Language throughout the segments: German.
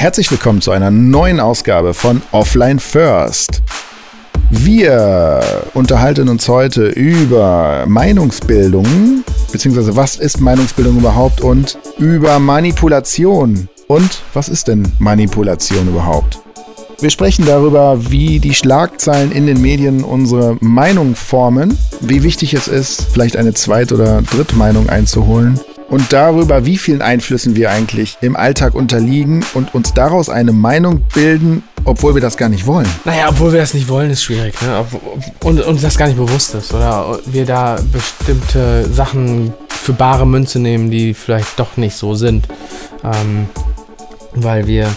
Herzlich willkommen zu einer neuen Ausgabe von Offline First. Wir unterhalten uns heute über Meinungsbildung, beziehungsweise was ist Meinungsbildung überhaupt und über Manipulation. Und was ist denn Manipulation überhaupt? Wir sprechen darüber, wie die Schlagzeilen in den Medien unsere Meinung formen, wie wichtig es ist, vielleicht eine Zweit- oder Drittmeinung einzuholen und darüber, wie vielen Einflüssen wir eigentlich im Alltag unterliegen und uns daraus eine Meinung bilden, obwohl wir das gar nicht wollen. Naja, obwohl wir das nicht wollen, ist schwierig. Ne? Und uns das gar nicht bewusst ist. Oder wir da bestimmte Sachen für bare Münze nehmen, die vielleicht doch nicht so sind. Ähm, weil wir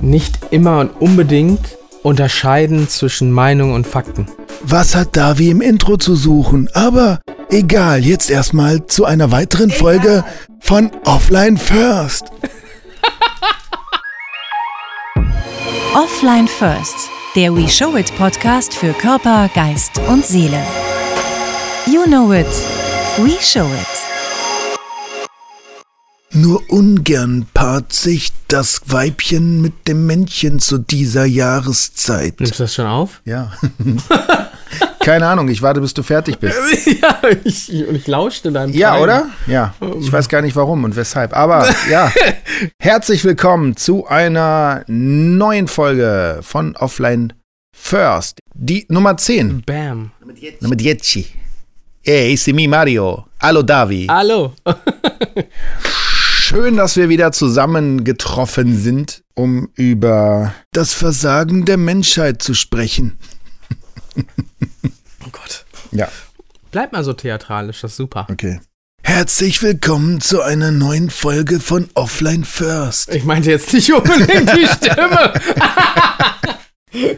nicht immer und unbedingt unterscheiden zwischen Meinung und Fakten. Was hat Davi im Intro zu suchen? Aber Egal, jetzt erstmal zu einer weiteren Folge von Offline First. Offline First, der We Show It Podcast für Körper, Geist und Seele. You know it, we show it. Nur ungern paart sich das Weibchen mit dem Männchen zu dieser Jahreszeit. Nimmst du das schon auf? Ja. Keine Ahnung, ich warte, bis du fertig bist. ja, ich, und ich lauschte deinem Ja, Treiben. oder? Ja. Ich weiß gar nicht warum und weshalb. Aber ja, herzlich willkommen zu einer neuen Folge von Offline First. Die Nummer 10. Bam. Nummer 10. Hey, c'est mi Mario. Hallo Davi. Hallo. Schön, dass wir wieder zusammengetroffen sind, um über das Versagen der Menschheit zu sprechen. oh Gott. Ja. Bleib mal so theatralisch, das ist super. Okay. Herzlich willkommen zu einer neuen Folge von Offline First. Ich meinte jetzt nicht unbedingt die Stimme.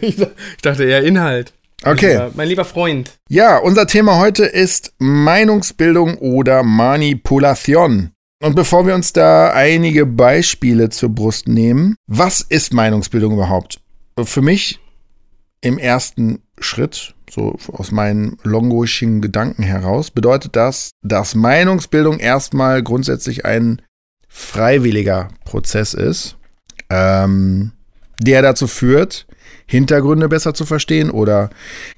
ich, dachte eher Inhalt. Okay. Mein lieber, mein lieber Freund. Ja, unser Thema heute ist Meinungsbildung oder Manipulation. Und bevor wir uns da einige Beispiele zur Brust nehmen, was ist Meinungsbildung überhaupt? Für mich im ersten Schritt, so aus meinen longoischen Gedanken heraus, bedeutet das, dass Meinungsbildung erstmal grundsätzlich ein freiwilliger Prozess ist, ähm, der dazu führt, Hintergründe besser zu verstehen oder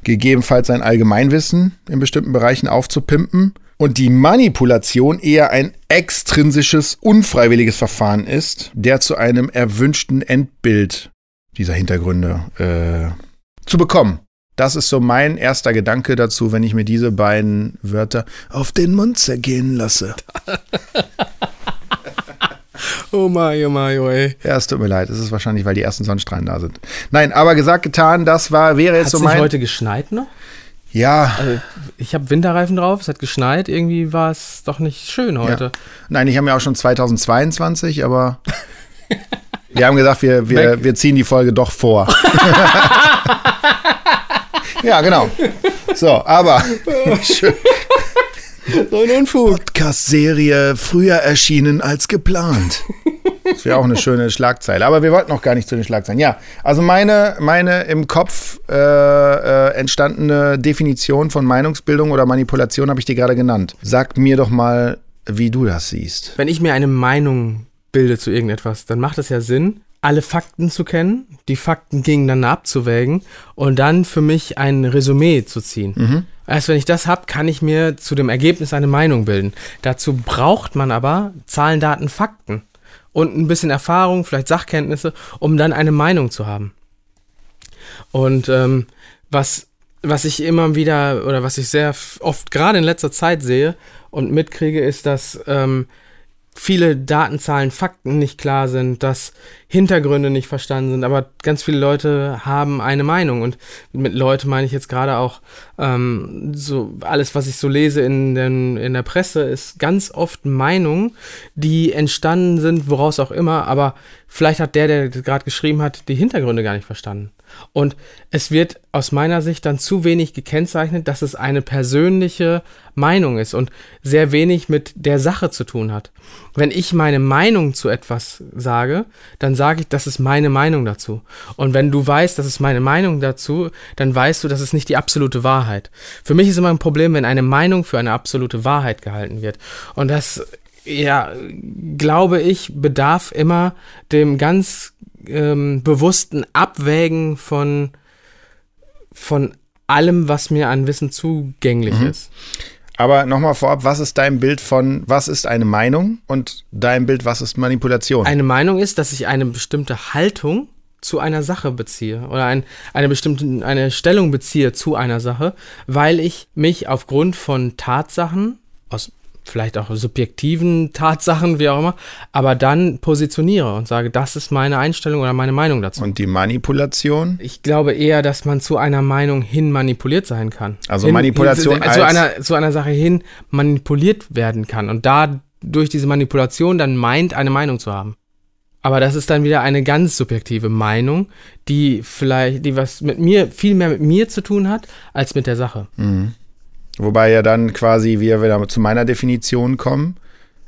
gegebenenfalls sein Allgemeinwissen in bestimmten Bereichen aufzupimpen und die Manipulation eher ein extrinsisches, unfreiwilliges Verfahren ist, der zu einem erwünschten Endbild dieser Hintergründe äh, zu bekommen. Das ist so mein erster Gedanke dazu, wenn ich mir diese beiden Wörter auf den Mund zergehen lasse. oh Mario, Mario, ey. Ja, es tut mir leid. Es ist wahrscheinlich, weil die ersten Sonnenstrahlen da sind. Nein, aber gesagt, getan, das war, wäre jetzt Hat's so mein. Hat heute geschneit noch? Ja. Also, ich habe Winterreifen drauf, es hat geschneit, irgendwie war es doch nicht schön heute. Ja. Nein, ich habe ja auch schon 2022, aber wir haben gesagt, wir, wir, wir ziehen die Folge doch vor. ja, genau. So, aber. Schön. So ein Unfug. Podcast-Serie früher erschienen als geplant. Das wäre auch eine schöne Schlagzeile. Aber wir wollten noch gar nicht zu den Schlagzeilen. Ja, also meine, meine im Kopf äh, äh, entstandene Definition von Meinungsbildung oder Manipulation habe ich dir gerade genannt. Sag mir doch mal, wie du das siehst. Wenn ich mir eine Meinung bilde zu irgendetwas, dann macht es ja Sinn, alle Fakten zu kennen, die Fakten gegeneinander abzuwägen und dann für mich ein Resümee zu ziehen. Mhm. Erst wenn ich das habe, kann ich mir zu dem Ergebnis eine Meinung bilden. Dazu braucht man aber Zahlen, Daten, Fakten und ein bisschen Erfahrung, vielleicht Sachkenntnisse, um dann eine Meinung zu haben. Und ähm, was, was ich immer wieder oder was ich sehr oft gerade in letzter Zeit sehe und mitkriege, ist, dass ähm, viele Datenzahlen, Fakten nicht klar sind, dass Hintergründe nicht verstanden sind, aber ganz viele Leute haben eine Meinung und mit Leute meine ich jetzt gerade auch ähm, so alles, was ich so lese in, den, in der Presse, ist ganz oft Meinungen, die entstanden sind, woraus auch immer, aber vielleicht hat der, der gerade geschrieben hat, die Hintergründe gar nicht verstanden. Und es wird aus meiner Sicht dann zu wenig gekennzeichnet, dass es eine persönliche Meinung ist und sehr wenig mit der Sache zu tun hat. Wenn ich meine Meinung zu etwas sage, dann sage ich, das ist meine Meinung dazu. Und wenn du weißt, das ist meine Meinung dazu, dann weißt du, das ist nicht die absolute Wahrheit. Für mich ist immer ein Problem, wenn eine Meinung für eine absolute Wahrheit gehalten wird. Und das, ja, glaube ich, bedarf immer dem ganz ähm, bewussten Abwägen von, von allem, was mir an Wissen zugänglich mhm. ist. Aber nochmal vorab, was ist dein Bild von, was ist eine Meinung und dein Bild, was ist Manipulation? Eine Meinung ist, dass ich eine bestimmte Haltung zu einer Sache beziehe oder ein, eine bestimmte eine Stellung beziehe zu einer Sache, weil ich mich aufgrund von Tatsachen aus vielleicht auch subjektiven Tatsachen, wie auch immer, aber dann positioniere und sage, das ist meine Einstellung oder meine Meinung dazu. Und die Manipulation? Ich glaube eher, dass man zu einer Meinung hin manipuliert sein kann. Also hin, Manipulation hin, zu, einer, zu einer Sache hin manipuliert werden kann und da durch diese Manipulation dann meint, eine Meinung zu haben. Aber das ist dann wieder eine ganz subjektive Meinung, die vielleicht, die was mit mir, viel mehr mit mir zu tun hat, als mit der Sache. Mhm. Wobei ja dann quasi wir wieder zu meiner Definition kommen,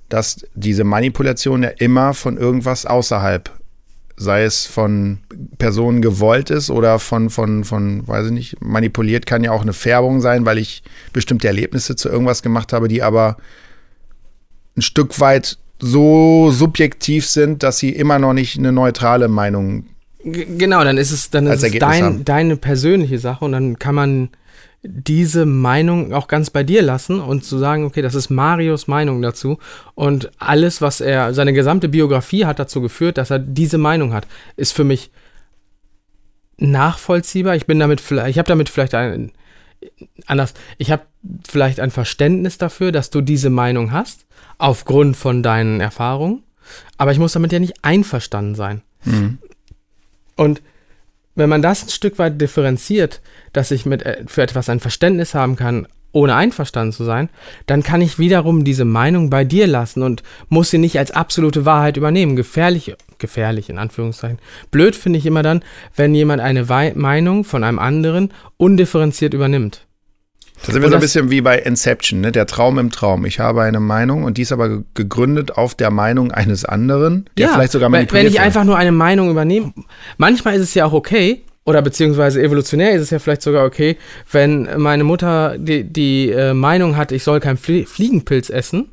dass diese Manipulation ja immer von irgendwas außerhalb, sei es von Personen gewollt ist oder von, von, von, weiß ich nicht, manipuliert kann ja auch eine Färbung sein, weil ich bestimmte Erlebnisse zu irgendwas gemacht habe, die aber ein Stück weit so subjektiv sind, dass sie immer noch nicht eine neutrale Meinung Genau, dann ist es, dann ist es dein, deine persönliche Sache und dann kann man diese Meinung auch ganz bei dir lassen und zu sagen, okay, das ist Marios Meinung dazu und alles, was er, seine gesamte Biografie hat dazu geführt, dass er diese Meinung hat, ist für mich nachvollziehbar. Ich bin damit vielleicht, ich habe damit vielleicht ein, anders, ich habe vielleicht ein Verständnis dafür, dass du diese Meinung hast, aufgrund von deinen Erfahrungen, aber ich muss damit ja nicht einverstanden sein. Mhm. Und wenn man das ein Stück weit differenziert, dass ich mit, äh, für etwas ein Verständnis haben kann, ohne einverstanden zu sein, dann kann ich wiederum diese Meinung bei dir lassen und muss sie nicht als absolute Wahrheit übernehmen. Gefährlich, gefährlich in Anführungszeichen. Blöd finde ich immer dann, wenn jemand eine Meinung von einem anderen undifferenziert übernimmt. Da sind wir so ein bisschen wie bei Inception, ne? der Traum im Traum. Ich habe eine Meinung und die ist aber gegründet auf der Meinung eines anderen, der ja, vielleicht sogar manipuliert Wenn ich wird. einfach nur eine Meinung übernehme, manchmal ist es ja auch okay, oder beziehungsweise evolutionär ist es ja vielleicht sogar okay, wenn meine Mutter die, die äh, Meinung hat, ich soll kein Flie Fliegenpilz essen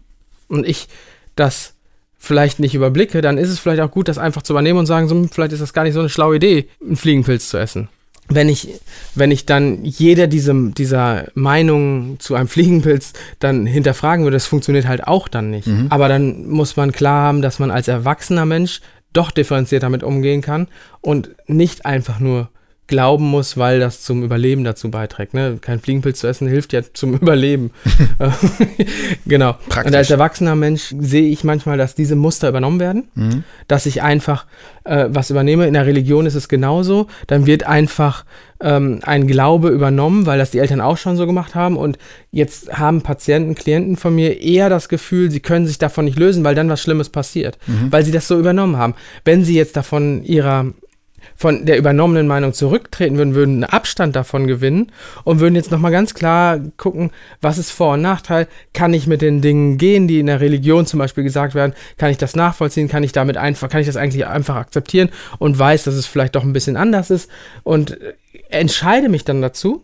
und ich das vielleicht nicht überblicke, dann ist es vielleicht auch gut, das einfach zu übernehmen und sagen, so, vielleicht ist das gar nicht so eine schlaue Idee, einen Fliegenpilz zu essen wenn ich, wenn ich dann jeder diese, dieser Meinung zu einem Fliegenpilz dann hinterfragen würde, das funktioniert halt auch dann nicht. Mhm. Aber dann muss man klar haben, dass man als erwachsener Mensch doch differenziert damit umgehen kann und nicht einfach nur glauben muss, weil das zum Überleben dazu beiträgt. Ne? Kein Fliegenpilz zu essen hilft ja zum Überleben. genau. Praktisch. Und als erwachsener Mensch sehe ich manchmal, dass diese Muster übernommen werden, mhm. dass ich einfach äh, was übernehme. In der Religion ist es genauso. Dann wird einfach ähm, ein Glaube übernommen, weil das die Eltern auch schon so gemacht haben. Und jetzt haben Patienten, Klienten von mir eher das Gefühl, sie können sich davon nicht lösen, weil dann was Schlimmes passiert, mhm. weil sie das so übernommen haben. Wenn sie jetzt davon ihrer von der übernommenen Meinung zurücktreten würden, würden einen Abstand davon gewinnen und würden jetzt nochmal ganz klar gucken, was ist Vor- und Nachteil, kann ich mit den Dingen gehen, die in der Religion zum Beispiel gesagt werden, kann ich das nachvollziehen, kann ich damit einfach, kann ich das eigentlich einfach akzeptieren und weiß, dass es vielleicht doch ein bisschen anders ist? Und entscheide mich dann dazu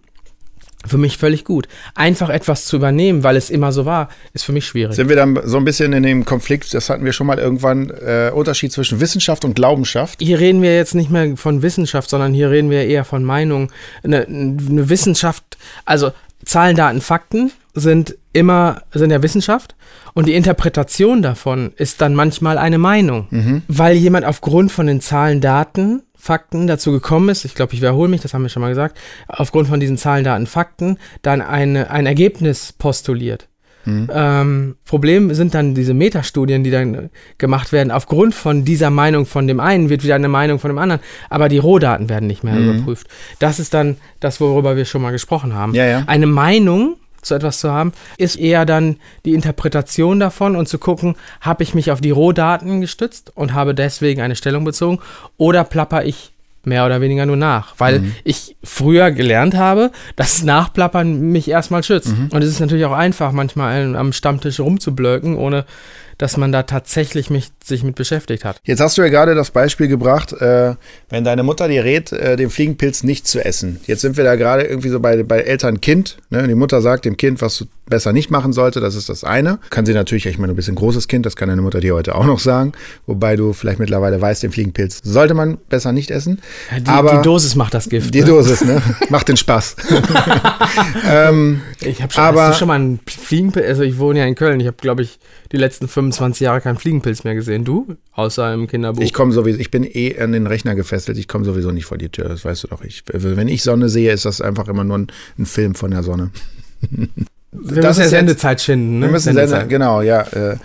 für mich völlig gut. Einfach etwas zu übernehmen, weil es immer so war, ist für mich schwierig. Sind wir dann so ein bisschen in dem Konflikt, das hatten wir schon mal irgendwann, äh, Unterschied zwischen Wissenschaft und Glaubenschaft? Hier reden wir jetzt nicht mehr von Wissenschaft, sondern hier reden wir eher von Meinung. Eine, eine Wissenschaft, also Zahlen, Daten, Fakten sind immer, sind ja Wissenschaft und die Interpretation davon ist dann manchmal eine Meinung, mhm. weil jemand aufgrund von den Zahlen, Daten Fakten dazu gekommen ist, ich glaube, ich wiederhole mich, das haben wir schon mal gesagt, aufgrund von diesen Zahlen, Daten, Fakten, dann eine, ein Ergebnis postuliert. Mhm. Ähm, Problem sind dann diese Metastudien, die dann gemacht werden. Aufgrund von dieser Meinung von dem einen wird wieder eine Meinung von dem anderen, aber die Rohdaten werden nicht mehr mhm. überprüft. Das ist dann das, worüber wir schon mal gesprochen haben. Ja, ja. Eine Meinung zu etwas zu haben, ist eher dann die Interpretation davon und zu gucken, habe ich mich auf die Rohdaten gestützt und habe deswegen eine Stellung bezogen oder plapper ich mehr oder weniger nur nach, weil mhm. ich früher gelernt habe, dass Nachplappern mich erstmal schützt. Mhm. Und es ist natürlich auch einfach, manchmal am Stammtisch rumzublöken, ohne dass man da tatsächlich mich sich mit beschäftigt hat. Jetzt hast du ja gerade das Beispiel gebracht, äh, wenn deine Mutter dir rät, äh, den Fliegenpilz nicht zu essen. Jetzt sind wir da gerade irgendwie so bei, bei Eltern-Kind. Ne? Die Mutter sagt dem Kind, was du besser nicht machen sollte, das ist das eine. Kann sie natürlich, ich meine, du bist ein großes Kind, das kann deine Mutter dir heute auch noch sagen. Wobei du vielleicht mittlerweile weißt, den Fliegenpilz sollte man besser nicht essen. Die, Aber die Dosis macht das Gift. die ne? Dosis, ne? Macht den Spaß. ähm, Ich habe schon, Aber- schon mal einen Fliegenpilz, also ich wohne ja in Köln, ich habe, glaube ich, die letzten 25 Jahre keinen Fliegenpilz mehr gesehen. Du? Außer im Kinderbuch. ich komme sowieso, ich bin eh an den Rechner gefesselt, ich komme sowieso nicht vor die Tür, das weißt du doch. Ich, wenn ich Sonne sehe, ist das einfach immer nur ein, ein Film von der Sonne. Wir das müssen Sendezeit schinden, ne? Wir müssen Sendezeit. Genau, ja. Äh,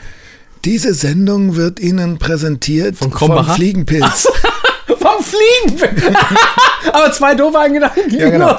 diese Sendung wird Ihnen präsentiert Von vom Krombacher? Fliegenpilz. Vom Fliegenpilz! Aber zwei doofe Gedanken. ja, genau.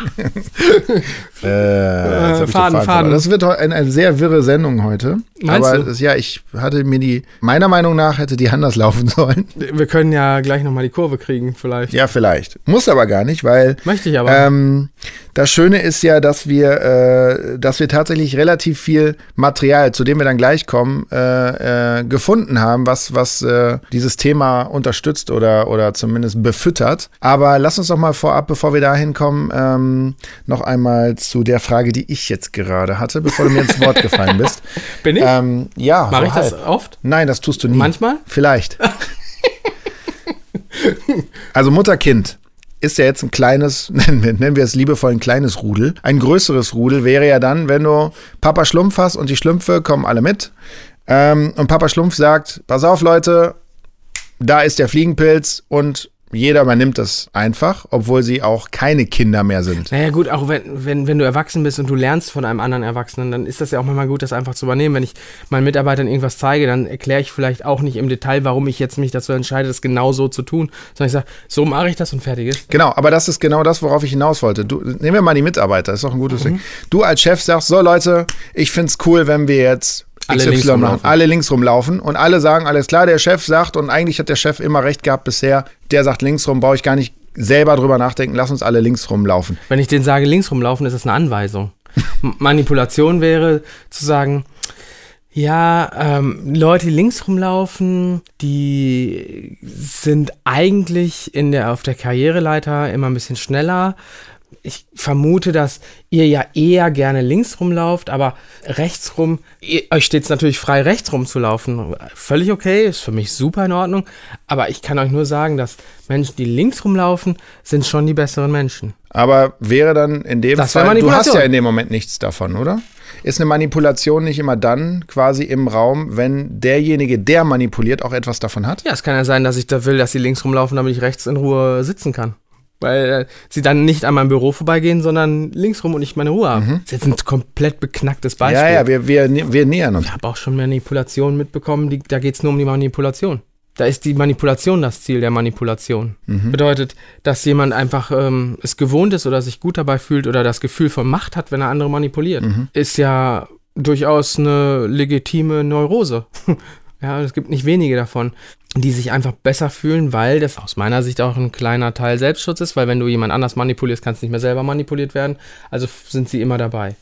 äh, jetzt Faden, Faden. Das wird eine, eine sehr wirre Sendung heute. Meinst Aber du? Ja, ich hatte mir die, meiner Meinung nach hätte die anders laufen sollen. Wir können ja gleich nochmal die Kurve kriegen, vielleicht. Ja, vielleicht. Muss aber gar nicht, weil Möchte ich aber. Ähm, das Schöne ist ja, dass wir, äh, dass wir tatsächlich relativ viel Material, zu dem wir dann gleich kommen, äh, äh, gefunden haben, was, was äh, dieses Thema unterstützt oder, oder zumindest befüttert. Aber lass uns doch mal vorab, bevor wir dahin kommen, ähm, noch einmal zu der Frage, die ich jetzt gerade hatte, bevor du mir ins Wort gefallen bist. Bin ich? Ähm, ja, Mache ich das oft? Nein, das tust du nie. Manchmal? Vielleicht. also Mutter-Kind ist ja jetzt ein kleines, nennen wir, es liebevoll ein kleines Rudel. Ein größeres Rudel wäre ja dann, wenn du Papa Schlumpf hast und die Schlümpfe kommen alle mit. Ähm, und Papa Schlumpf sagt, pass auf Leute, da ist der Fliegenpilz und jeder übernimmt das einfach, obwohl sie auch keine Kinder mehr sind. Naja, gut, auch wenn, wenn, wenn du erwachsen bist und du lernst von einem anderen Erwachsenen, dann ist das ja auch manchmal gut, das einfach zu übernehmen. Wenn ich meinen Mitarbeitern irgendwas zeige, dann erkläre ich vielleicht auch nicht im Detail, warum ich jetzt mich dazu entscheide, das genau so zu tun, sondern ich sage, so mache ich das und fertig ist. Genau, aber das ist genau das, worauf ich hinaus wollte. Du, nehmen wir mal die Mitarbeiter, ist doch ein Mhm. gutes Ding. Du als Chef sagst, so Leute, ich find's cool, wenn wir jetzt Alle links rumlaufen. alle links rumlaufen und alle sagen, alles klar, der Chef sagt und eigentlich hat der Chef immer recht gehabt bisher, der sagt links rum, brauche ich gar nicht selber drüber nachdenken, lass uns alle links rumlaufen. Wenn ich denen sage, links rumlaufen, ist das eine Anweisung. Manipulation wäre zu sagen, ja, ähm, Leute, die links rumlaufen, die sind eigentlich in der, auf der Karriereleiter immer ein bisschen schneller. Ich vermute, dass ihr ja eher gerne links rumlauft, aber rechts rum, ihr, euch steht es natürlich frei, rechts rumzulaufen. Völlig okay, ist für mich super in Ordnung. Aber ich kann euch nur sagen, dass Menschen, die links rumlaufen, sind schon die besseren Menschen. Aber wäre dann in dem Das Fall, du hast ja in dem Moment nichts davon, oder? Ist eine Manipulation nicht immer dann quasi im Raum, wenn derjenige, der manipuliert, auch etwas davon hat? Ja, es kann ja sein, dass ich da will, dass sie links rumlaufen, damit ich rechts in Ruhe sitzen kann. Weil äh, sie dann nicht an meinem Büro vorbeigehen, sondern links rum und ich meine Ruhe habe. Das ist jetzt ein komplett beknacktes Beispiel. Ja, ja, wir, wir, wir nähern uns. ich habe auch schon Manipulationen mitbekommen, die, da geht es nur um die Manipulation. Da ist die Manipulation das Ziel der Manipulation. Bedeutet, dass jemand einfach ähm, es gewohnt ist oder sich gut dabei fühlt oder das Gefühl von Macht hat, wenn er andere manipuliert, ist ja durchaus eine legitime Neurose. ja, es gibt nicht wenige davon, die sich einfach besser fühlen, weil das aus meiner Sicht auch ein kleiner Teil Selbstschutz ist, weil wenn du jemand anders manipulierst, kannst du nicht mehr selber manipuliert werden. Also sind sie immer dabei.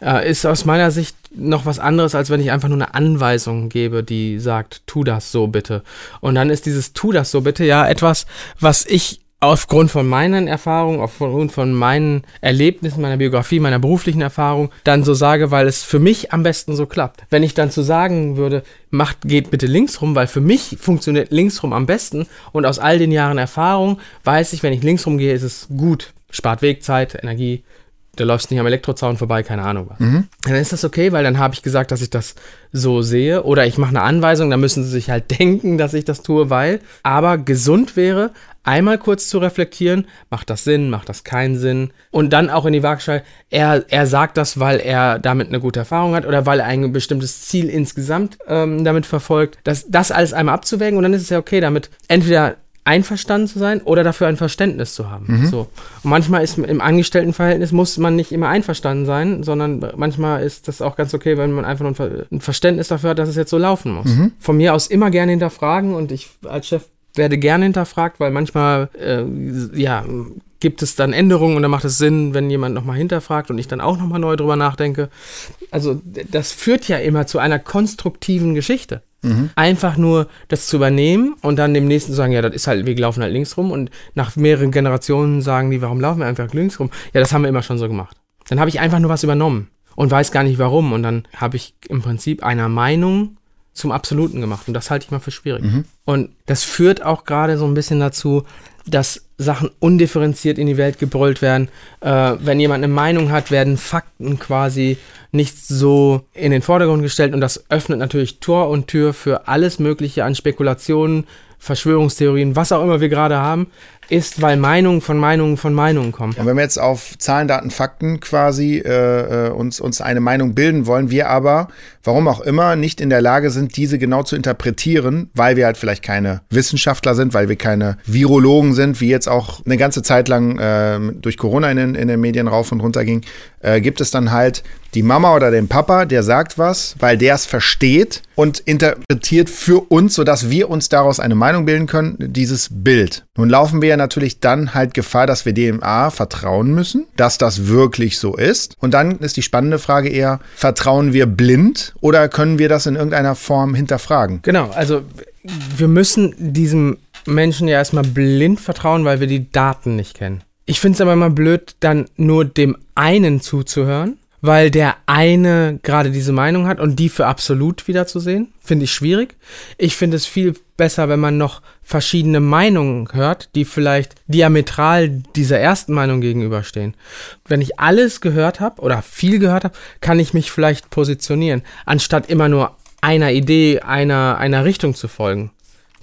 Äh, ist aus meiner Sicht noch was anderes, als wenn ich einfach nur eine Anweisung gebe, die sagt, tu das so bitte. Und dann ist dieses tu das so bitte ja etwas, was ich aufgrund von meinen Erfahrungen, aufgrund von meinen Erlebnissen, meiner Biografie, meiner beruflichen Erfahrung dann so sage, weil es für mich am besten so klappt. Wenn ich dann zu sagen würde, macht, geht bitte links rum, weil für mich funktioniert links rum am besten und aus all den Jahren Erfahrung weiß ich, wenn ich links rum gehe, ist es gut. Spart Wegzeit, Energie, da läufst nicht am Elektrozaun vorbei, keine Ahnung was. Dann ist das okay, weil dann habe ich gesagt, dass ich das so sehe. Oder ich mache eine Anweisung, dann müssen sie sich halt denken, dass ich das tue, weil. Aber gesund wäre, einmal kurz zu reflektieren, macht das Sinn, macht das keinen Sinn. Und dann auch in die Waagschale, er, er sagt das, weil er damit eine gute Erfahrung hat oder weil er ein bestimmtes Ziel insgesamt ähm, damit verfolgt. Das, das alles einmal abzuwägen und dann ist es ja okay, damit entweder einverstanden zu sein oder dafür ein Verständnis zu haben. So. Und manchmal ist im Angestelltenverhältnis muss man nicht immer einverstanden sein, sondern manchmal ist das auch ganz okay, wenn man einfach nur ein, Ver ein Verständnis dafür hat, dass es jetzt so laufen muss. Von mir aus immer gerne hinterfragen und ich als Chef werde gerne hinterfragt, weil manchmal äh, ja gibt es dann Änderungen und dann macht es Sinn, wenn jemand nochmal hinterfragt und ich dann auch nochmal neu drüber nachdenke. Also das führt ja immer zu einer konstruktiven Geschichte. Mhm. Einfach nur das zu übernehmen und dann dem nächsten zu sagen, ja, das ist halt, wir laufen halt links rum und nach mehreren Generationen sagen die, warum laufen wir einfach links rum? Ja, das haben wir immer schon so gemacht. Dann habe ich einfach nur was übernommen und weiß gar nicht warum und dann habe ich im Prinzip einer Meinung zum Absoluten gemacht und das halte ich mal für schwierig. Mhm. Und das führt auch gerade so ein bisschen dazu, dass Sachen undifferenziert in die Welt gebrüllt werden. Äh, wenn jemand eine Meinung hat, werden Fakten quasi nicht so in den Vordergrund gestellt und das öffnet natürlich Tor und Tür für alles Mögliche an Spekulationen, Verschwörungstheorien, was auch immer wir gerade haben, ist, weil Meinungen von Meinungen von Meinungen kommen. Und wenn wir jetzt auf Zahlen, Daten, Fakten quasi äh, äh, uns, uns eine Meinung bilden wollen, wir aber, warum auch immer, nicht in der Lage sind, diese genau zu interpretieren, weil wir halt vielleicht keine Wissenschaftler sind, weil wir keine Virologen sind, wie jetzt auch eine ganze Zeit lang äh, durch Corona in den, in den Medien rauf und runter ging, äh, gibt es dann halt die Mama oder den Papa, der sagt was, weil der es versteht und interpretiert für uns, sodass wir uns daraus eine Meinung bilden können, dieses Bild. Nun laufen wir ja natürlich dann halt Gefahr, dass wir dem A vertrauen müssen, dass das wirklich so ist. Und dann ist die spannende Frage eher, vertrauen wir blind oder können wir das in irgendeiner Form hinterfragen? Genau, also wir müssen diesem Menschen ja erstmal blind vertrauen, weil wir die Daten nicht kennen. Ich finde es aber immer blöd, dann nur dem einen zuzuhören weil der eine gerade diese Meinung hat und die für absolut wiederzusehen, finde ich schwierig. Ich finde es viel besser, wenn man noch verschiedene Meinungen hört, die vielleicht diametral dieser ersten Meinung gegenüberstehen. Wenn ich alles gehört habe oder viel gehört habe, kann ich mich vielleicht positionieren, anstatt immer nur einer Idee, einer, einer Richtung zu folgen.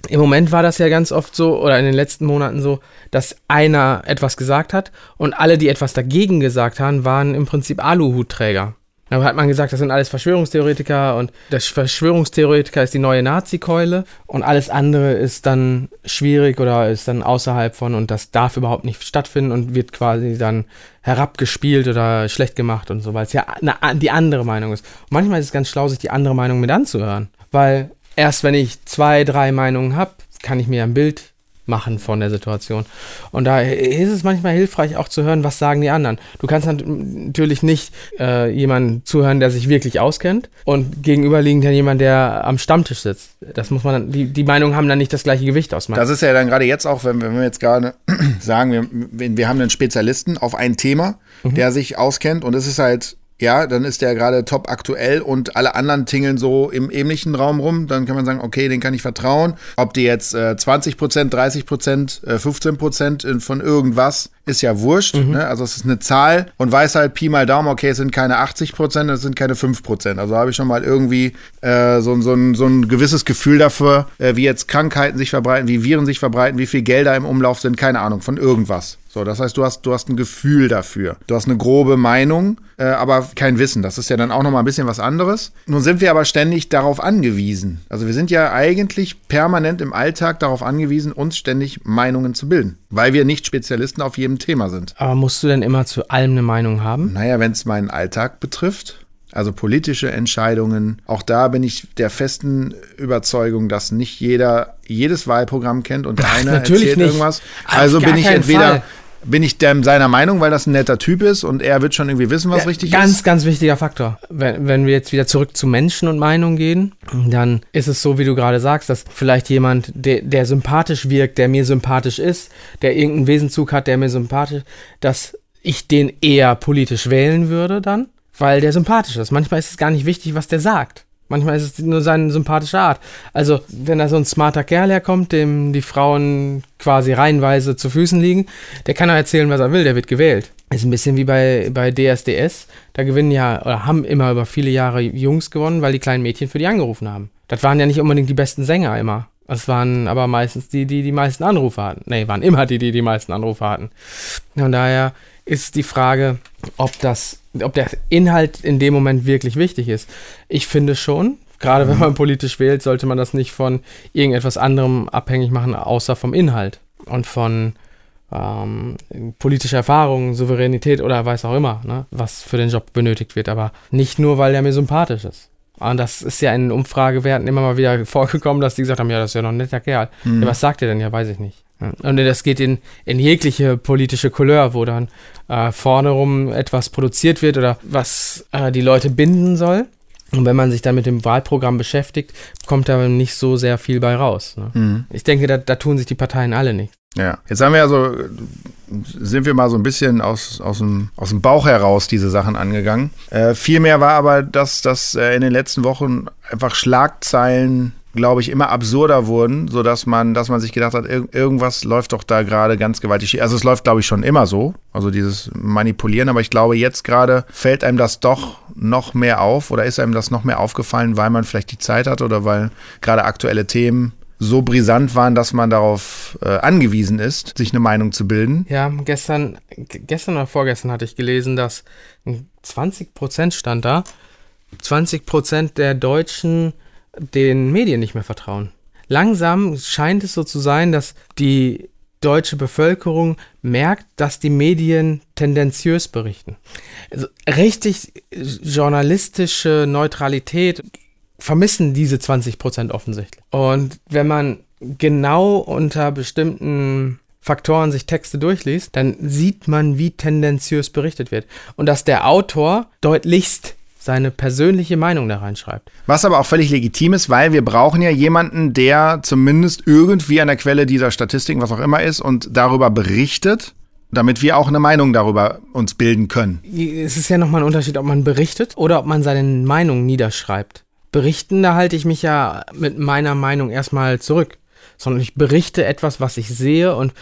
Im Moment war das ja ganz oft so, oder in den letzten Monaten so, dass einer etwas gesagt hat und alle, die etwas dagegen gesagt haben, waren im Prinzip Aluhutträger. Da hat man gesagt, das sind alles Verschwörungstheoretiker und der Verschwörungstheoretiker ist die neue Nazi-Keule und alles andere ist dann schwierig oder ist dann außerhalb von und das darf überhaupt nicht stattfinden und wird quasi dann herabgespielt oder schlecht gemacht und so, weil es ja eine, die andere Meinung ist. Und manchmal ist es ganz schlau, sich die andere Meinung mit anzuhören, weil erst wenn ich zwei, drei Meinungen habe, kann ich mir ein Bild machen von der Situation. Und da ist es manchmal hilfreich auch zu hören, was sagen die anderen. Du kannst natürlich nicht äh, jemanden zuhören, der sich wirklich auskennt und gegenüberliegend dann jemand, der am Stammtisch sitzt. Das muss man dann, die, die Meinungen haben dann nicht das gleiche Gewicht aus. Das ist ja dann gerade jetzt auch, wenn, wenn wir jetzt gerade sagen, wir, wir haben einen Spezialisten auf ein Thema, mhm. der sich auskennt und es ist halt ja, dann ist der gerade top aktuell und alle anderen tingeln so im ähnlichen Raum rum. Dann kann man sagen, okay, den kann ich vertrauen. Ob die jetzt äh, 20 Prozent, 30 Prozent, äh, 15 Prozent von irgendwas, ist ja wurscht. Mhm. Ne? Also es ist eine Zahl und weiß halt Pi mal Daumen, okay, es sind keine 80 Prozent, es sind keine 5 Prozent. Also habe ich schon mal irgendwie äh, so, so, ein, so ein gewisses Gefühl dafür, äh, wie jetzt Krankheiten sich verbreiten, wie Viren sich verbreiten, wie viel Gelder im Umlauf sind, keine Ahnung, von irgendwas. So, das heißt, du hast, du hast ein Gefühl dafür. Du hast eine grobe Meinung, äh, aber kein Wissen. Das ist ja dann auch nochmal ein bisschen was anderes. Nun sind wir aber ständig darauf angewiesen. Also wir sind ja eigentlich permanent im Alltag darauf angewiesen, uns ständig Meinungen zu bilden. Weil wir nicht Spezialisten auf jedem Thema sind. Aber musst du denn immer zu allem eine Meinung haben? Naja, wenn es meinen Alltag betrifft. Also politische Entscheidungen. Auch da bin ich der festen Überzeugung, dass nicht jeder jedes Wahlprogramm kennt und der eine Natürlich erzählt nicht. irgendwas. Also bin ich entweder Fall bin ich dem seiner Meinung, weil das ein netter Typ ist und er wird schon irgendwie wissen, was ja, richtig ganz, ist? Ganz, ganz wichtiger Faktor. Wenn, wenn wir jetzt wieder zurück zu Menschen und Meinung gehen, dann ist es so, wie du gerade sagst, dass vielleicht jemand, der, der sympathisch wirkt, der mir sympathisch ist, der irgendeinen Wesenzug hat, der mir sympathisch, dass ich den eher politisch wählen würde dann, weil der sympathisch ist. Manchmal ist es gar nicht wichtig, was der sagt. Manchmal ist es nur seine sympathische Art. Also, wenn da so ein smarter Kerl herkommt, dem die Frauen quasi reihenweise zu Füßen liegen, der kann auch erzählen, was er will, der wird gewählt. Ist ein bisschen wie bei, bei DSDS. Da gewinnen ja, oder haben immer über viele Jahre Jungs gewonnen, weil die kleinen Mädchen für die angerufen haben. Das waren ja nicht unbedingt die besten Sänger immer. Es waren aber meistens die, die die meisten Anrufe hatten. Nee, waren immer die, die die meisten Anrufe hatten. Von daher ist die Frage, ob das, ob der Inhalt in dem Moment wirklich wichtig ist. Ich finde schon, gerade wenn mhm. man politisch wählt, sollte man das nicht von irgendetwas anderem abhängig machen, außer vom Inhalt und von ähm, politischer Erfahrung, Souveränität oder weiß auch immer, ne, was für den Job benötigt wird, aber nicht nur, weil er mir sympathisch ist. Und das ist ja in Umfragewerten immer mal wieder vorgekommen, dass die gesagt haben, ja, das ist ja noch ein netter Kerl. Mhm. Ja, was sagt ihr denn? Ja, weiß ich nicht. Und das geht in, in jegliche politische Couleur, wo dann äh, vorne rum etwas produziert wird oder was äh, die Leute binden soll. Und wenn man sich dann mit dem Wahlprogramm beschäftigt, kommt da nicht so sehr viel bei raus. Ne? Mhm. Ich denke, da, da, tun sich die Parteien alle nicht. Ja, jetzt haben wir also, sind wir mal so ein bisschen aus, aus, dem, aus dem Bauch heraus diese Sachen angegangen. Äh, viel mehr war aber, dass, dass äh, in den letzten Wochen einfach Schlagzeilen glaube ich, immer absurder wurden, sodass man, dass man sich gedacht hat, ir irgendwas läuft doch da gerade ganz gewaltig. Also es läuft, glaube ich, schon immer so, also dieses Manipulieren, aber ich glaube, jetzt gerade fällt einem das doch noch mehr auf oder ist einem das noch mehr aufgefallen, weil man vielleicht die Zeit hat oder weil gerade aktuelle Themen so brisant waren, dass man darauf äh, angewiesen ist, sich eine Meinung zu bilden. Ja, gestern, gestern oder vorgestern hatte ich gelesen, dass 20 Prozent stand da. 20 Prozent der Deutschen den Medien nicht mehr vertrauen. Langsam scheint es so zu sein, dass die deutsche Bevölkerung merkt, dass die Medien tendenziös berichten. Also richtig journalistische Neutralität vermissen diese 20 Prozent offensichtlich. Und wenn man genau unter bestimmten Faktoren sich Texte durchliest, dann sieht man, wie tendenziös berichtet wird. Und dass der Autor deutlichst seine persönliche Meinung da reinschreibt. Was aber auch völlig legitim ist, weil wir brauchen ja jemanden, der zumindest irgendwie an der Quelle dieser Statistiken, was auch immer ist, und darüber berichtet, damit wir auch eine Meinung darüber uns bilden können. Es ist ja nochmal ein Unterschied, ob man berichtet oder ob man seine Meinung niederschreibt. Berichten, da halte ich mich ja mit meiner Meinung erstmal zurück sondern ich berichte etwas, was ich sehe und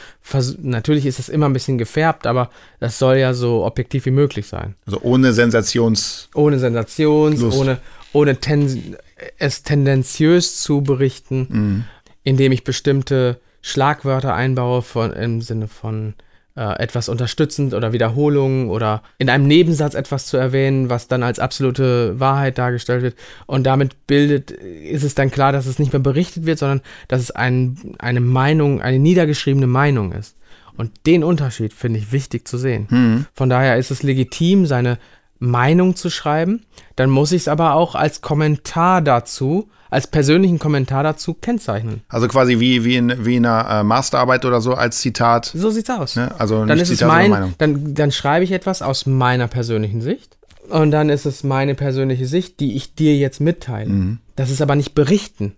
natürlich ist es immer ein bisschen gefärbt, aber das soll ja so objektiv wie möglich sein. Also ohne Sensations. Ohne Sensations, Lust. ohne, ohne ten, es tendenziös zu berichten, mhm. indem ich bestimmte Schlagwörter einbaue von, im Sinne von äh, etwas unterstützend oder Wiederholungen oder in einem Nebensatz etwas zu erwähnen, was dann als absolute Wahrheit dargestellt wird. Und damit bildet, ist es dann klar, dass es nicht mehr berichtet wird, sondern dass es ein, eine Meinung, eine niedergeschriebene Meinung ist. Und den Unterschied finde ich wichtig zu sehen. Mhm. Von daher ist es legitim, seine Meinung zu schreiben. Dann muss ich es aber auch als Kommentar dazu als persönlichen Kommentar dazu kennzeichnen. Also quasi wie, wie, in, wie in einer äh, Masterarbeit oder so als Zitat. So sieht's aus. Ne? Also dann ist Zitat, es mein, Meinung. Dann, dann schreibe ich etwas aus meiner persönlichen Sicht. Und dann ist es meine persönliche Sicht, die ich dir jetzt mitteile. Mhm. Das ist aber nicht berichten.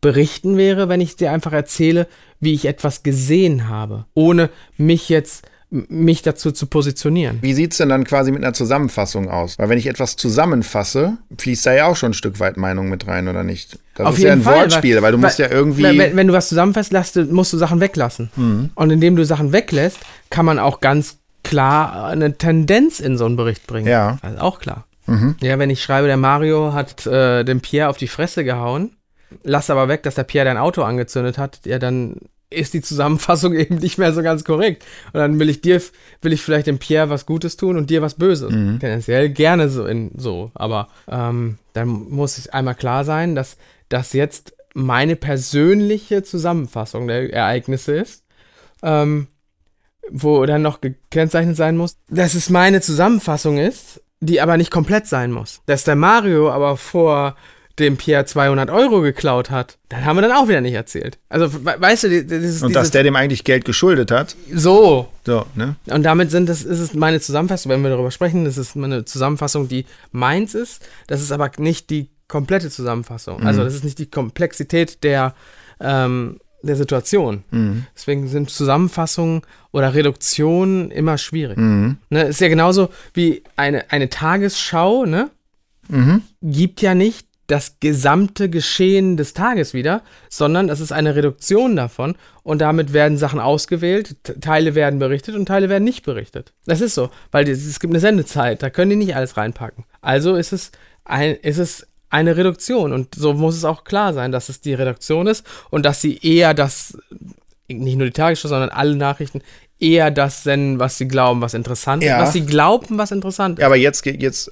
Berichten wäre, wenn ich dir einfach erzähle, wie ich etwas gesehen habe, ohne mich jetzt mich dazu zu positionieren. Wie sieht es denn dann quasi mit einer Zusammenfassung aus? Weil wenn ich etwas zusammenfasse, fließt da ja auch schon ein Stück weit Meinung mit rein, oder nicht? Das Auf ist jeden ja ein Fall, Wortspiel, weil, weil du musst ja irgendwie. Wenn, wenn, du was zusammenfasst, musst du Sachen weglassen. Mhm. Und indem du Sachen weglässt, kann man auch ganz klar eine Tendenz in so einen Bericht bringen. Ja. Also auch klar. Mhm. Ja, wenn ich schreibe, der Mario hat äh, dem Pierre auf die Fresse gehauen, lass aber weg, dass der Pierre dein Auto angezündet hat, ja, dann ist die Zusammenfassung eben nicht mehr so ganz korrekt. Und dann will ich dir, will ich vielleicht dem Pierre was Gutes tun und dir was Böses. Mhm. Tendenziell gerne so in so. Aber ähm, dann muss es einmal klar sein, dass das jetzt meine persönliche Zusammenfassung der Ereignisse ist. Ähm, wo dann noch gekennzeichnet sein muss, dass es meine Zusammenfassung ist, die aber nicht komplett sein muss. Dass der Mario aber vor dem Pierre 200 Euro geklaut hat, dann haben wir dann auch wieder nicht erzählt. Also, weißt du, dieses, Und dass der dem eigentlich Geld geschuldet hat. So. So, ne? Und damit sind das, ist es meine Zusammenfassung, wenn wir darüber sprechen, das ist meine Zusammenfassung, die meins ist. Das ist aber nicht die komplette Zusammenfassung. Mhm. Also, das ist nicht die Komplexität der, ähm, der Situation. Mhm. Deswegen sind Zusammenfassungen oder Reduktionen immer schwierig. Mhm. Ne, ist ja genauso wie eine, eine Tagesschau, ne? Mhm. Gibt ja nicht das gesamte Geschehen des Tages wieder, sondern es ist eine Reduktion davon und damit werden Sachen ausgewählt, Teile werden berichtet und Teile werden nicht berichtet. Das ist so, weil es gibt eine Sendezeit, da können die nicht alles reinpacken. Also ist es, ein, ist es eine Reduktion und so muss es auch klar sein, dass es die Reduktion ist und dass sie eher das, nicht nur die Tagesschau, sondern alle Nachrichten eher das senden, was sie glauben, was interessant ist, was sie glauben, was interessant ist. Ja, aber jetzt, jetzt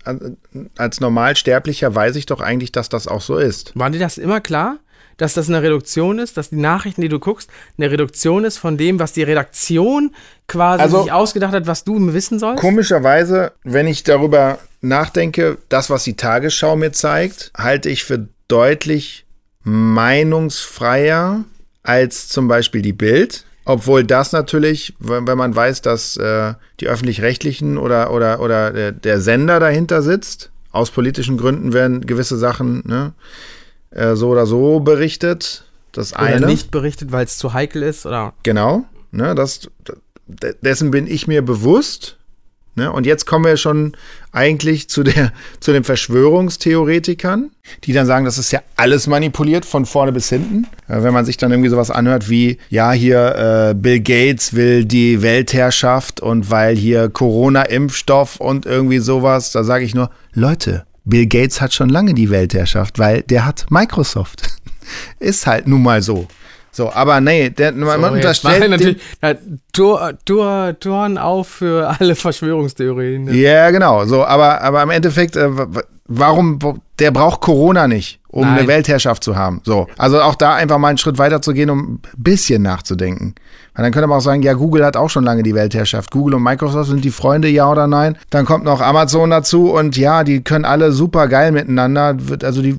als Normalsterblicher weiß ich doch eigentlich, dass das auch so ist. War dir das immer klar? Dass das eine Reduktion ist, dass die Nachrichten, die du guckst, eine Reduktion ist von dem, was die Redaktion quasi also, sich ausgedacht hat, was du wissen sollst? Komischerweise, wenn ich darüber nachdenke, das, was die Tagesschau mir zeigt, halte ich für deutlich meinungsfreier als zum Beispiel die Bild. Obwohl das natürlich, wenn, wenn man weiß, dass äh, die öffentlich-rechtlichen oder, oder, oder der, der, Sender dahinter sitzt, aus politischen Gründen werden gewisse Sachen ne, äh, so oder so berichtet. Das Oder eine. nicht berichtet, weil es zu heikel ist oder Genau, ne, das, dessen bin ich mir bewusst. Ne, und jetzt kommen wir schon eigentlich zu, der, zu den Verschwörungstheoretikern, die dann sagen, das ist ja alles manipuliert von vorne bis hinten. Wenn man sich dann irgendwie sowas anhört wie, ja, hier äh, Bill Gates will die Weltherrschaft und weil hier Corona-Impfstoff und irgendwie sowas, da sage ich nur, Leute, Bill Gates hat schon lange die Weltherrschaft, weil der hat Microsoft. ist halt nun mal so. So, aber nee, der, man, So, unterstellt. natürlich ja, Tor, Tor, Toren auf für alle Verschwörungstheorien. ne? Ja, genau. So, aber, aber im Endeffekt, äh, warum, der braucht Corona nicht, um Nein. eine Weltherrschaft zu haben. So. Also auch da einfach mal einen Schritt weiter zu gehen, um ein bisschen nachzudenken. Weil dann könnte man auch sagen, ja, Google hat auch schon lange die Weltherrschaft. Google und Microsoft sind die Freunde, ja oder nein? Dann kommt noch Amazon dazu und ja, die können alle super geil miteinander. Wird, also die,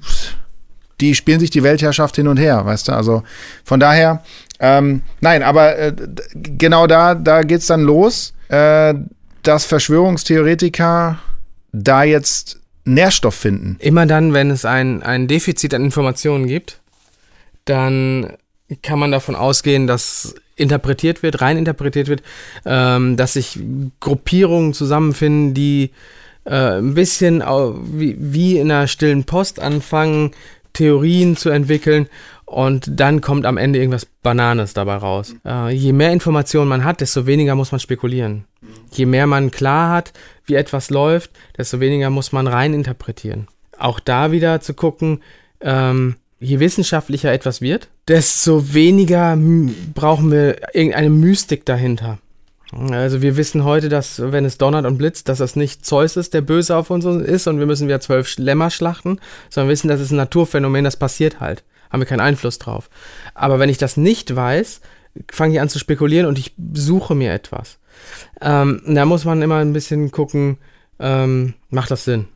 die spielen sich die Weltherrschaft hin und her, weißt du? Also von daher, ähm, nein, aber äh, genau da, da geht's dann los, äh, dass Verschwörungstheoretiker da jetzt Nährstoff finden. Immer dann, wenn es ein, ein Defizit an Informationen gibt, dann kann man davon ausgehen, dass interpretiert wird, rein interpretiert wird, ähm, dass sich Gruppierungen zusammenfinden, die äh, ein bisschen wie, wie in einer stillen Post anfangen, Theorien zu entwickeln und dann kommt am Ende irgendwas Bananes dabei raus. Äh, je mehr Informationen man hat, desto weniger muss man spekulieren. Je mehr man klar hat, wie etwas läuft, desto weniger muss man rein interpretieren. Auch da wieder zu gucken, ähm, je wissenschaftlicher etwas wird, desto weniger brauchen wir irgendeine Mystik dahinter. Also wir wissen heute, dass wenn es donnert und blitzt, dass das nicht Zeus ist, der böse auf uns ist und wir müssen wieder zwölf Lämmer schlachten, sondern wir wissen, das ist ein Naturphänomen, das passiert halt. Haben wir keinen Einfluss drauf. Aber wenn ich das nicht weiß, fange ich an zu spekulieren und ich suche mir etwas. Ähm, da muss man immer ein bisschen gucken, ähm, macht das Sinn?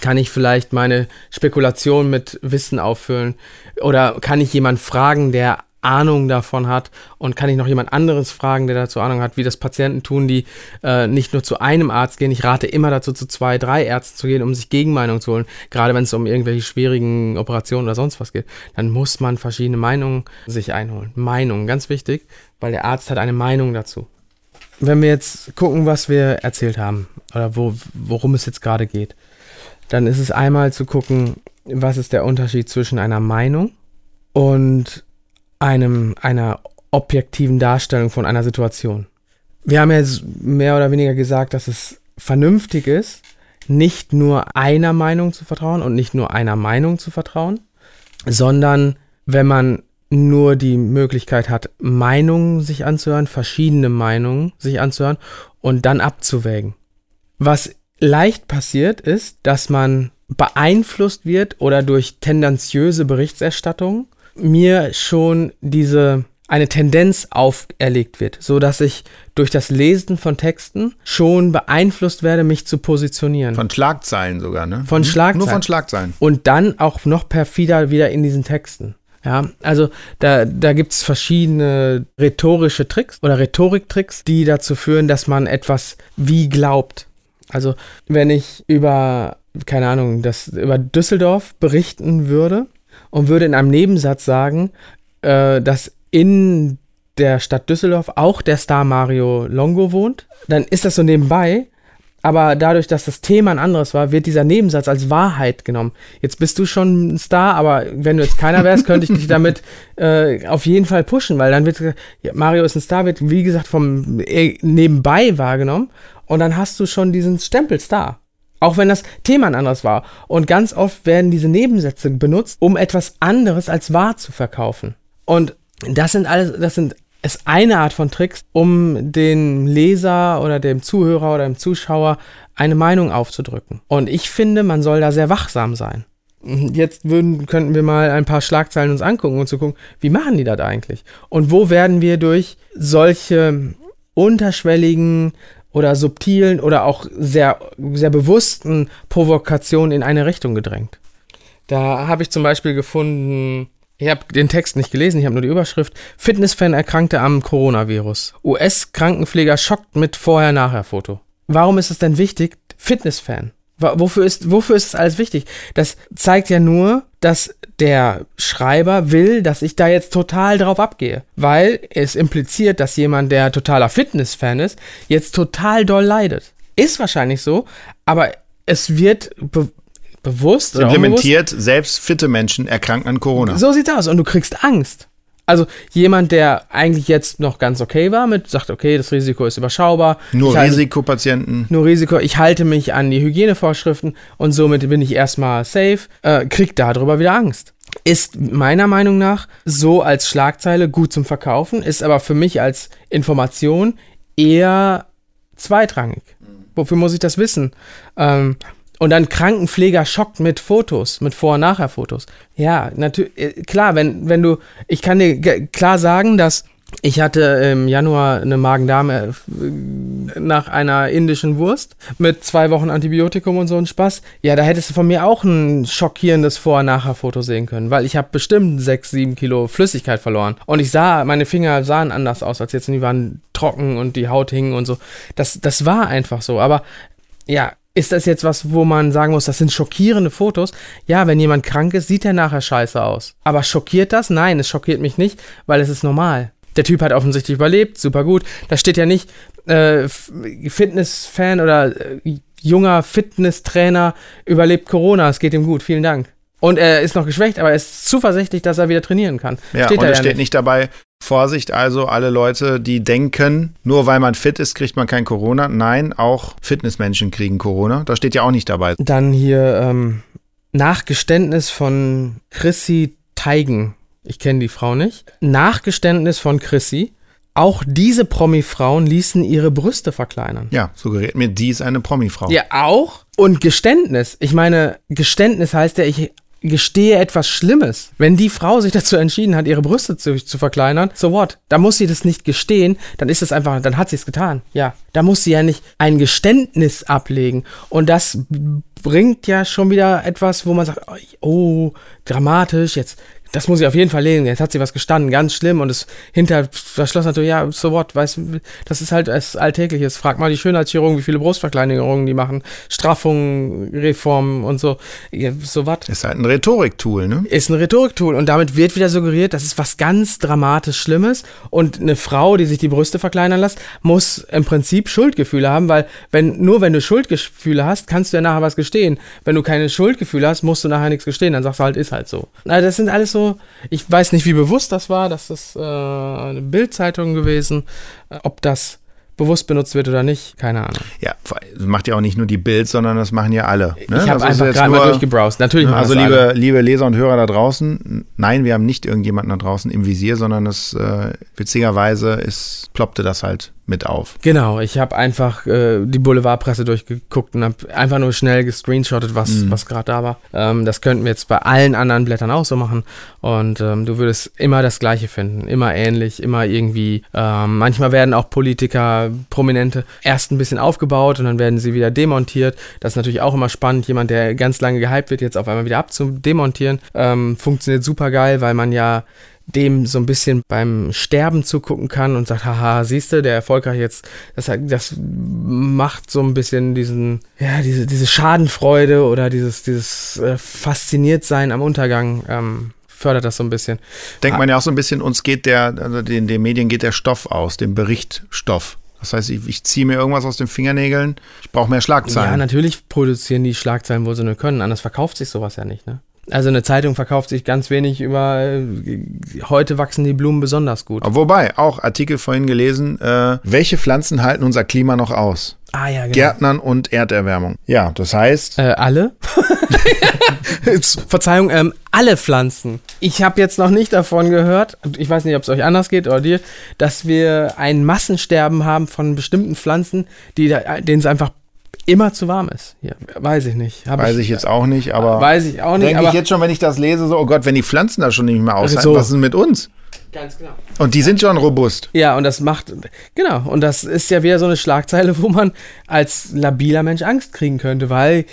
Kann ich vielleicht meine Spekulation mit Wissen auffüllen? Oder kann ich jemanden fragen, der Ahnung davon hat? Und kann ich noch jemand anderes fragen, der dazu Ahnung hat, wie das Patienten tun, die äh, nicht nur zu einem Arzt gehen? Ich rate immer dazu, zu zwei, drei Ärzten zu gehen, um sich Gegenmeinung zu holen. Gerade wenn es um irgendwelche schwierigen Operationen oder sonst was geht. Dann muss man verschiedene Meinungen sich einholen. Meinungen, ganz wichtig, weil der Arzt hat eine Meinung dazu. Wenn wir jetzt gucken, was wir erzählt haben, oder wo, worum es jetzt gerade geht, dann ist es einmal zu gucken, was ist der Unterschied zwischen einer Meinung und einem, einer objektiven Darstellung von einer Situation. Wir haben jetzt mehr oder weniger gesagt, dass es vernünftig ist, nicht nur einer Meinung zu vertrauen und nicht nur einer Meinung zu vertrauen, sondern wenn man nur die Möglichkeit hat, Meinungen sich anzuhören, verschiedene Meinungen sich anzuhören und dann abzuwägen. Was leicht passiert ist, dass man beeinflusst wird oder durch tendenziöse Berichterstattung mir schon diese eine Tendenz auferlegt wird, so dass ich durch das Lesen von Texten schon beeinflusst werde, mich zu positionieren. Von Schlagzeilen sogar, ne? Von Hm? Schlagzeilen. Nur von Schlagzeilen. und dann auch noch perfider wieder in diesen Texten. Ja, also da, da gibt es verschiedene rhetorische Tricks oder Rhetoriktricks, die dazu führen, dass man etwas wie glaubt. Also wenn ich über, keine Ahnung, das über Düsseldorf berichten würde und würde in einem Nebensatz sagen, äh, dass in der Stadt Düsseldorf auch der Star Mario Longo wohnt, dann ist das so nebenbei, aber dadurch, dass das Thema ein anderes war, wird dieser Nebensatz als Wahrheit genommen. Jetzt bist du schon ein Star, aber wenn du jetzt keiner wärst, könnte ich dich damit äh, auf jeden Fall pushen, weil dann wird ja, Mario ist ein Star, wird wie gesagt vom äh, nebenbei wahrgenommen und dann hast du schon diesen Stempel Star. Auch wenn das Thema ein anderes war. Und ganz oft werden diese Nebensätze benutzt, um etwas anderes als wahr zu verkaufen. Und das sind alles, das sind ist eine Art von Tricks, um dem Leser oder dem Zuhörer oder dem Zuschauer eine Meinung aufzudrücken. Und ich finde, man soll da sehr wachsam sein. Jetzt würden, könnten wir mal ein paar Schlagzeilen uns angucken und zu gucken, wie machen die das eigentlich? Und wo werden wir durch solche unterschwelligen oder subtilen oder auch sehr, sehr bewussten Provokationen in eine Richtung gedrängt? Da habe ich zum Beispiel gefunden, ich habe den Text nicht gelesen, ich habe nur die Überschrift. Fitnessfan erkrankte am Coronavirus. US-Krankenpfleger schockt mit Vorher-Nachher-Foto. Warum ist es denn wichtig? Fitnessfan. Wofür ist, wofür ist es alles wichtig? Das zeigt ja nur, dass der Schreiber will, dass ich da jetzt total drauf abgehe. Weil es impliziert, dass jemand, der totaler Fitness-Fan ist, jetzt total doll leidet. Ist wahrscheinlich so, aber es wird be bewusst. Implementiert, selbst fitte Menschen erkranken an Corona. So sieht's aus und du kriegst Angst. Also jemand, der eigentlich jetzt noch ganz okay war, mit sagt, okay, das Risiko ist überschaubar. Nur halte, Risikopatienten. Nur Risiko. Ich halte mich an die Hygienevorschriften und somit bin ich erstmal safe, äh, kriegt darüber wieder Angst. Ist meiner Meinung nach so als Schlagzeile gut zum Verkaufen, ist aber für mich als Information eher zweitrangig. Wofür muss ich das wissen? Ähm, und dann Krankenpfleger schockt mit Fotos, mit Vor- und Nachher-Fotos. Ja, natürlich, äh, klar, wenn, wenn du, ich kann dir klar sagen, dass ich hatte im Januar eine Magen-Darm äh, nach einer indischen Wurst mit zwei Wochen Antibiotikum und so ein Spaß. Ja, da hättest du von mir auch ein schockierendes Vor- und Nachher-Foto sehen können, weil ich habe bestimmt sechs, sieben Kilo Flüssigkeit verloren. Und ich sah, meine Finger sahen anders aus als jetzt und die waren trocken und die Haut hing und so. Das, das war einfach so. Aber ja, ist das jetzt was, wo man sagen muss, das sind schockierende Fotos? Ja, wenn jemand krank ist, sieht er nachher scheiße aus. Aber schockiert das? Nein, es schockiert mich nicht, weil es ist normal. Der Typ hat offensichtlich überlebt, super gut. Da steht ja nicht äh, Fitnessfan oder äh, junger Fitnesstrainer überlebt Corona, es geht ihm gut, vielen Dank. Und er ist noch geschwächt, aber er ist zuversichtlich, dass er wieder trainieren kann. Ja, steht und es steht nicht. nicht dabei, Vorsicht also, alle Leute, die denken, nur weil man fit ist, kriegt man kein Corona. Nein, auch Fitnessmenschen kriegen Corona. Das steht ja auch nicht dabei. Dann hier ähm, Nachgeständnis von Chrissy Teigen. Ich kenne die Frau nicht. Nachgeständnis von Chrissy. Auch diese Promi-Frauen ließen ihre Brüste verkleinern. Ja, suggeriert mir, die ist eine Promi-Frau. Ja, auch. Und Geständnis. Ich meine, Geständnis heißt ja, ich gestehe etwas Schlimmes. Wenn die Frau sich dazu entschieden hat, ihre Brüste zu, zu verkleinern, so what? Da muss sie das nicht gestehen, dann ist es einfach, dann hat sie es getan. Ja, da muss sie ja nicht ein Geständnis ablegen. Und das bringt ja schon wieder etwas, wo man sagt, oh, dramatisch, jetzt das muss ich auf jeden Fall lesen. Jetzt hat sie was gestanden, ganz schlimm. Und es hinter verschlossen hat, ja, so what, weißt du, das ist halt das Alltägliches. Frag mal die Schönheitschirurgen, wie viele Brustverkleinerungen die machen, Straffungen, Reformen und so. Ja, so what. Ist halt ein Rhetoriktool, ne? Ist ein Rhetoriktool. Und damit wird wieder suggeriert, das ist was ganz dramatisch Schlimmes. Und eine Frau, die sich die Brüste verkleinern lässt, muss im Prinzip Schuldgefühle haben, weil wenn, nur wenn du Schuldgefühle hast, kannst du ja nachher was gestehen. Wenn du keine Schuldgefühle hast, musst du nachher nichts gestehen. Dann sagst du halt, ist halt so. Also das sind alles so ich weiß nicht, wie bewusst das war. Das ist äh, eine Bildzeitung gewesen. Äh, ob das bewusst benutzt wird oder nicht, keine Ahnung. Ja, macht ja auch nicht nur die Bild, sondern das machen ja alle. Ne? Ich habe einfach gerade mal durchgebrowst. Natürlich Also liebe, liebe Leser und Hörer da draußen, nein, wir haben nicht irgendjemanden da draußen im Visier, sondern es äh, witzigerweise ist, ploppte das halt mit auf. Genau, ich habe einfach äh, die Boulevardpresse durchgeguckt und habe einfach nur schnell gescreenshottet, was, mhm. was gerade da war. Ähm, das könnten wir jetzt bei allen anderen Blättern auch so machen. Und ähm, du würdest immer das Gleiche finden, immer ähnlich, immer irgendwie. Ähm, manchmal werden auch Politiker, Prominente erst ein bisschen aufgebaut und dann werden sie wieder demontiert. Das ist natürlich auch immer spannend, jemand, der ganz lange gehypt wird, jetzt auf einmal wieder abzudemontieren. Ähm, funktioniert super geil, weil man ja dem so ein bisschen beim Sterben zugucken kann und sagt, haha, siehst du, der erfolgreich jetzt, das, das macht so ein bisschen diesen, ja, diese, diese Schadenfreude oder dieses, dieses äh, Fasziniertsein am Untergang ähm, fördert das so ein bisschen. Denkt man ja auch so ein bisschen, uns geht der, also den, den Medien geht der Stoff aus, dem Berichtstoff. Das heißt, ich, ich ziehe mir irgendwas aus den Fingernägeln, ich brauche mehr Schlagzeilen. Ja, natürlich produzieren die Schlagzeilen, wo sie nur können, anders verkauft sich sowas ja nicht, ne? Also eine Zeitung verkauft sich ganz wenig über, äh, heute wachsen die Blumen besonders gut. Wobei, auch Artikel vorhin gelesen, äh, welche Pflanzen halten unser Klima noch aus? Ah, ja, genau. Gärtnern und Erderwärmung. Ja, das heißt. Äh, alle? Verzeihung, ähm, alle Pflanzen. Ich habe jetzt noch nicht davon gehört, ich weiß nicht, ob es euch anders geht oder dir, dass wir ein Massensterben haben von bestimmten Pflanzen, die denen es einfach immer zu warm ist. Hier, weiß ich nicht. Hab weiß ich, ich, jetzt auch nicht, aber. Weiß ich auch nicht. Denke ich jetzt schon, wenn ich das lese, so, oh Gott, wenn die Pflanzen da schon nicht mehr aushalten, so. was ist denn mit uns? Ganz genau. Und die sind schon robust. Ja, und das macht, genau, und das ist ja wieder so eine Schlagzeile, wo man als labiler Mensch Angst kriegen könnte, weil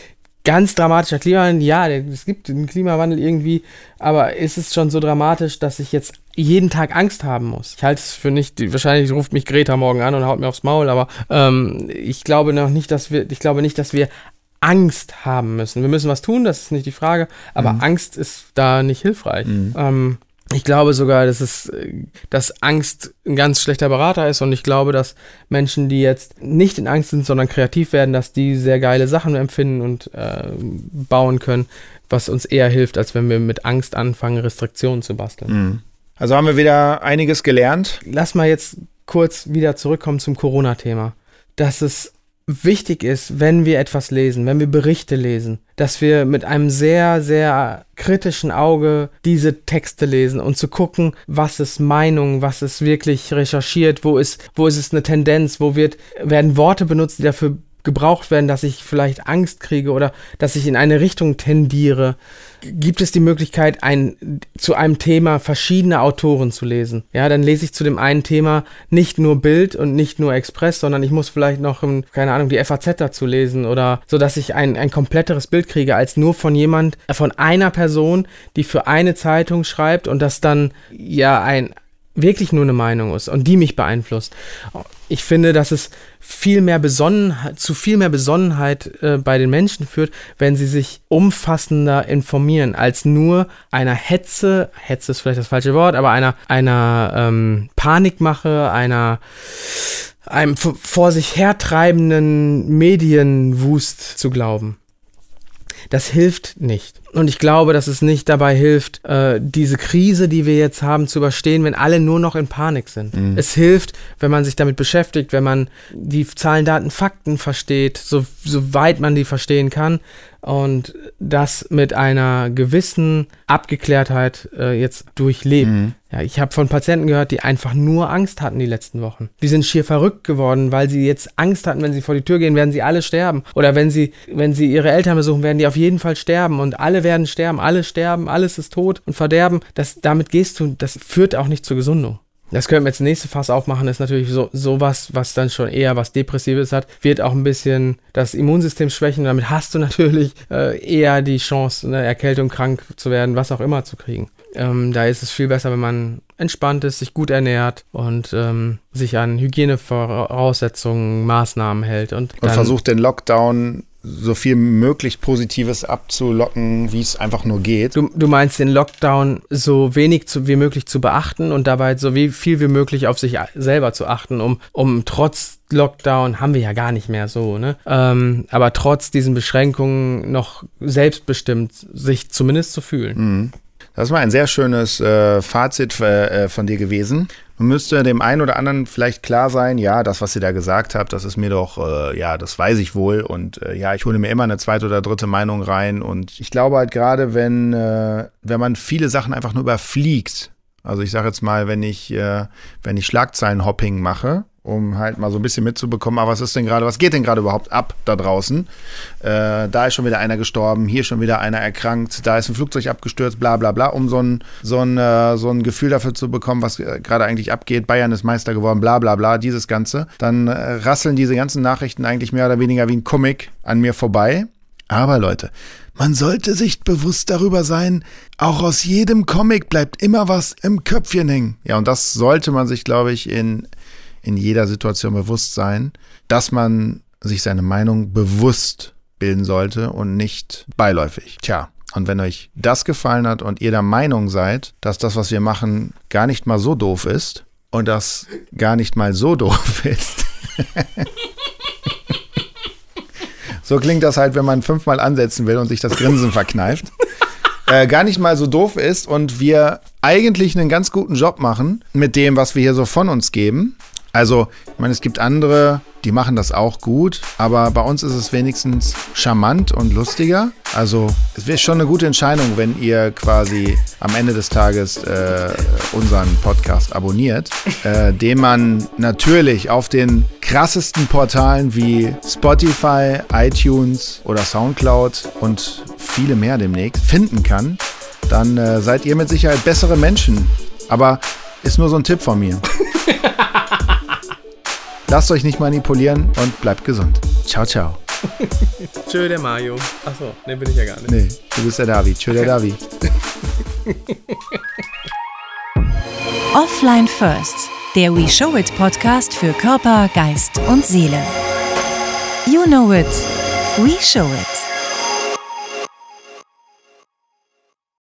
ganz dramatischer Klimawandel, ja, es gibt einen Klimawandel irgendwie, aber ist es schon so dramatisch, dass ich jetzt jeden Tag Angst haben muss? Ich halte es für nicht, wahrscheinlich ruft mich Greta morgen an und haut mir aufs Maul, aber ähm, ich glaube noch nicht, dass wir, ich glaube nicht, dass wir Angst haben müssen. Wir müssen was tun, das ist nicht die Frage, aber mhm. Angst ist da nicht hilfreich. Mhm. Ähm, ich glaube sogar, dass es, dass Angst ein ganz schlechter Berater ist und ich glaube, dass Menschen, die jetzt nicht in Angst sind, sondern kreativ werden, dass die sehr geile Sachen empfinden und äh, bauen können, was uns eher hilft, als wenn wir mit Angst anfangen, Restriktionen zu basteln. Mhm. Also haben wir wieder einiges gelernt. Lass mal jetzt kurz wieder zurückkommen zum Corona-Thema. Dass es wichtig ist, wenn wir etwas lesen, wenn wir Berichte lesen, dass wir mit einem sehr, sehr kritischen Auge diese Texte lesen und zu gucken, was ist Meinung, was ist wirklich recherchiert, wo ist, wo ist es eine Tendenz, wo wird, werden Worte benutzt, die dafür gebraucht werden, dass ich vielleicht Angst kriege oder dass ich in eine Richtung tendiere, gibt es die Möglichkeit, ein, zu einem Thema verschiedene Autoren zu lesen. Ja, dann lese ich zu dem einen Thema nicht nur Bild und nicht nur Express, sondern ich muss vielleicht noch, keine Ahnung, die FAZ dazu lesen oder so, dass ich ein, ein kompletteres Bild kriege, als nur von jemand, von einer Person, die für eine Zeitung schreibt und das dann ja ein, wirklich nur eine Meinung ist und die mich beeinflusst. Ich finde, dass es viel mehr Besonnenheit, zu viel mehr Besonnenheit äh, bei den Menschen führt, wenn sie sich umfassender informieren, als nur einer Hetze, Hetze ist vielleicht das falsche Wort, aber einer, einer ähm, Panikmache, einer einem vor sich hertreibenden Medienwust zu glauben das hilft nicht. Und ich glaube, dass es nicht dabei hilft, äh, diese Krise, die wir jetzt haben, zu überstehen, wenn alle nur noch in Panik sind. Mhm. Es hilft, wenn man sich damit beschäftigt, wenn man die Zahlen, Daten, Fakten versteht, so, soweit man die verstehen kann, und das mit einer gewissen Abgeklärtheit äh, jetzt durchlebt. Mhm. Ja, ich habe von Patienten gehört, die einfach nur Angst hatten die letzten Wochen. Die sind schier verrückt geworden, weil sie jetzt Angst hatten, wenn sie vor die Tür gehen, werden sie alle sterben. Oder wenn sie, wenn sie ihre Eltern besuchen, werden die auf jeden Fall sterben. Und alle werden sterben, alle sterben, alles ist tot und Verderben. Das, damit gehst du, das führt auch nicht zur Gesundung. Das können wir jetzt nächste Fass aufmachen, ist natürlich so sowas, was dann schon eher was Depressives hat, wird auch ein bisschen das Immunsystem schwächen. Damit hast du natürlich äh, eher die Chance, eine Erkältung krank zu werden, was auch immer zu kriegen. Ähm, da ist es viel besser, wenn man entspannt ist, sich gut ernährt und ähm, sich an Hygienevoraussetzungen, Maßnahmen hält. Und, und versucht den Lockdown so viel möglich Positives abzulocken, wie es einfach nur geht. Du, du meinst den Lockdown so wenig zu, wie möglich zu beachten und dabei so wie viel wie möglich auf sich selber zu achten, um, um trotz Lockdown haben wir ja gar nicht mehr so, ne? Ähm, aber trotz diesen Beschränkungen noch selbstbestimmt sich zumindest zu fühlen. Mhm. Das war ein sehr schönes äh, Fazit äh, von dir gewesen. Nun müsste dem einen oder anderen vielleicht klar sein, ja, das, was ihr da gesagt habt, das ist mir doch, äh, ja, das weiß ich wohl. Und äh, ja, ich hole mir immer eine zweite oder dritte Meinung rein. Und ich glaube halt gerade, wenn, äh, wenn man viele Sachen einfach nur überfliegt, also ich sage jetzt mal, wenn ich, äh, wenn ich Schlagzeilen-Hopping mache, um halt mal so ein bisschen mitzubekommen, aber was ist denn gerade, was geht denn gerade überhaupt ab da draußen? Äh, da ist schon wieder einer gestorben, hier schon wieder einer erkrankt, da ist ein Flugzeug abgestürzt, bla bla bla, um so ein, so ein, äh, so ein Gefühl dafür zu bekommen, was äh, gerade eigentlich abgeht. Bayern ist Meister geworden, bla bla bla, dieses Ganze. Dann äh, rasseln diese ganzen Nachrichten eigentlich mehr oder weniger wie ein Comic an mir vorbei. Aber Leute, man sollte sich bewusst darüber sein, auch aus jedem Comic bleibt immer was im Köpfchen hängen. Ja, und das sollte man sich, glaube ich, in in jeder Situation bewusst sein, dass man sich seine Meinung bewusst bilden sollte und nicht beiläufig. Tja, und wenn euch das gefallen hat und ihr der Meinung seid, dass das, was wir machen, gar nicht mal so doof ist und das gar nicht mal so doof ist. so klingt das halt, wenn man fünfmal ansetzen will und sich das Grinsen verkneift. Äh, gar nicht mal so doof ist und wir eigentlich einen ganz guten Job machen mit dem, was wir hier so von uns geben. Also, ich meine, es gibt andere, die machen das auch gut, aber bei uns ist es wenigstens charmant und lustiger. Also, es wäre schon eine gute Entscheidung, wenn ihr quasi am Ende des Tages äh, unseren Podcast abonniert, äh, den man natürlich auf den krassesten Portalen wie Spotify, iTunes oder Soundcloud und viele mehr demnächst finden kann. Dann äh, seid ihr mit Sicherheit bessere Menschen. Aber ist nur so ein Tipp von mir. Lasst euch nicht manipulieren und bleibt gesund. Ciao, ciao. Tschö, der Mario. Achso, ne, bin ich ja gar nicht. Nee, du bist der David. Tschö, der David. Offline First, der We Show It Podcast für Körper, Geist und Seele. You know it. We Show It.